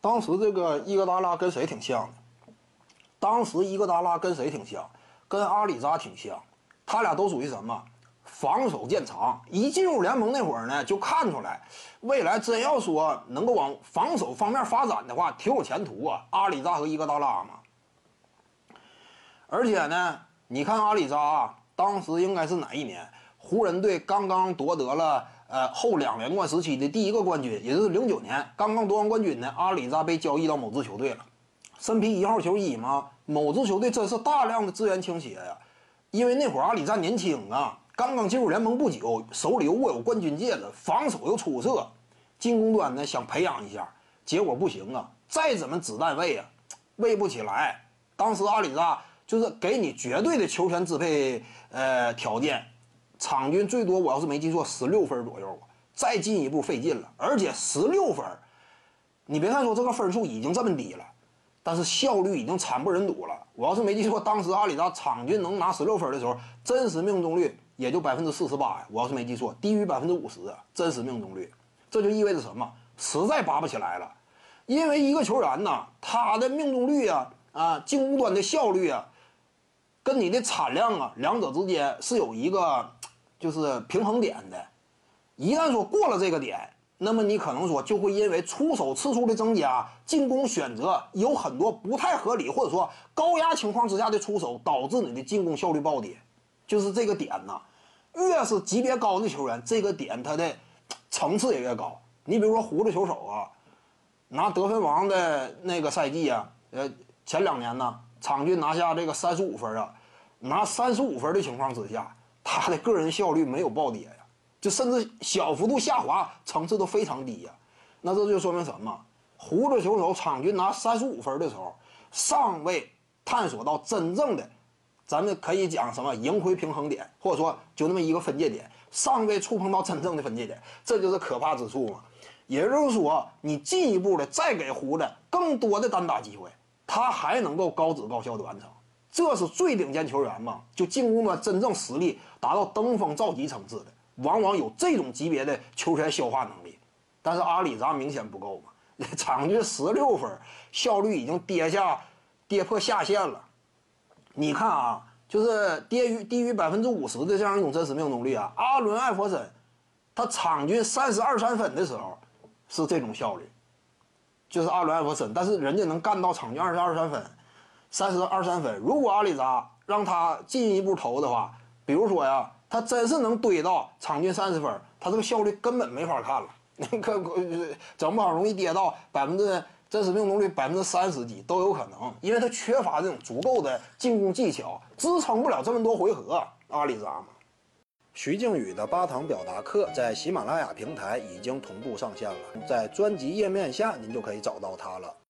当时这个伊戈达拉跟谁挺像的？当时伊戈达拉跟谁挺像？跟阿里扎挺像。他俩都属于什么？防守见长。一进入联盟那会儿呢，就看出来，未来真要说能够往防守方面发展的话，挺有前途啊。阿里扎和伊戈达拉嘛。而且呢，你看阿里扎啊，当时应该是哪一年？湖人队刚刚夺得了呃后两连冠时期的第一个冠军，也就是零九年刚刚夺完冠军呢。阿里扎被交易到某支球队了，身披一号球衣嘛。某支球队真是大量的资源倾斜呀，因为那会儿阿里扎年轻啊，刚刚进入联盟不久，手里又握有冠军戒指，防守又出色，进攻端呢想培养一下，结果不行啊，再怎么子弹喂啊，喂不起来。当时阿里扎就是给你绝对的球权支配呃条件。场均最多，我要是没记错，十六分左右啊再进一步费劲了。而且十六分，你别看说这个分数已经这么低了，但是效率已经惨不忍睹了。我要是没记错，当时阿里扎场均能拿十六分的时候，真实命中率也就百分之四十八呀。我要是没记错，低于百分之五十啊，真实命中率。这就意味着什么？实在拔不起来了。因为一个球员呢，他的命中率啊啊，进攻端的效率啊，跟你的产量啊，两者之间是有一个。就是平衡点的，一旦说过了这个点，那么你可能说就会因为出手次数的增加，进攻选择有很多不太合理，或者说高压情况之下的出手，导致你的进攻效率暴跌。就是这个点呢，越是级别高的球员，这个点他的层次也越高。你比如说胡子球手啊，拿得分王的那个赛季啊，呃，前两年呢，场均拿下这个三十五分啊，拿三十五分的情况之下。他的个人效率没有暴跌呀，就甚至小幅度下滑，层次都非常低呀。那这就说明什么？胡子球手场均拿三十五分的时候，尚未探索到真正的，咱们可以讲什么盈亏平衡点，或者说就那么一个分界点，尚未触碰到真正的分界点，这就是可怕之处嘛。也就是说，你进一步的再给胡子更多的单打机会，他还能够高质高效的完成。这是最顶尖球员嘛？就进攻端真正实力达到登峰造极层次的，往往有这种级别的球权消化能力。但是阿里扎明显不够嘛，场均十六分，效率已经跌下，跌破下限了。你看啊，就是跌于低于百分之五十的这样一种真实命中率啊。阿伦艾弗森，他场均三十二三分的时候是这种效率，就是阿伦艾弗森，但是人家能干到场均二十二三分。三十二三分，如果阿里扎让他进一步投的话，比如说呀，他真是能堆到场均三十分，他这个效率根本没法看了。那个整不好容易跌到百分之真实命中率百分之三十几都有可能，因为他缺乏这种足够的进攻技巧，支撑不了这么多回合。阿里扎嘛，徐静宇的八堂表达课在喜马拉雅平台已经同步上线了，在专辑页面下您就可以找到它了。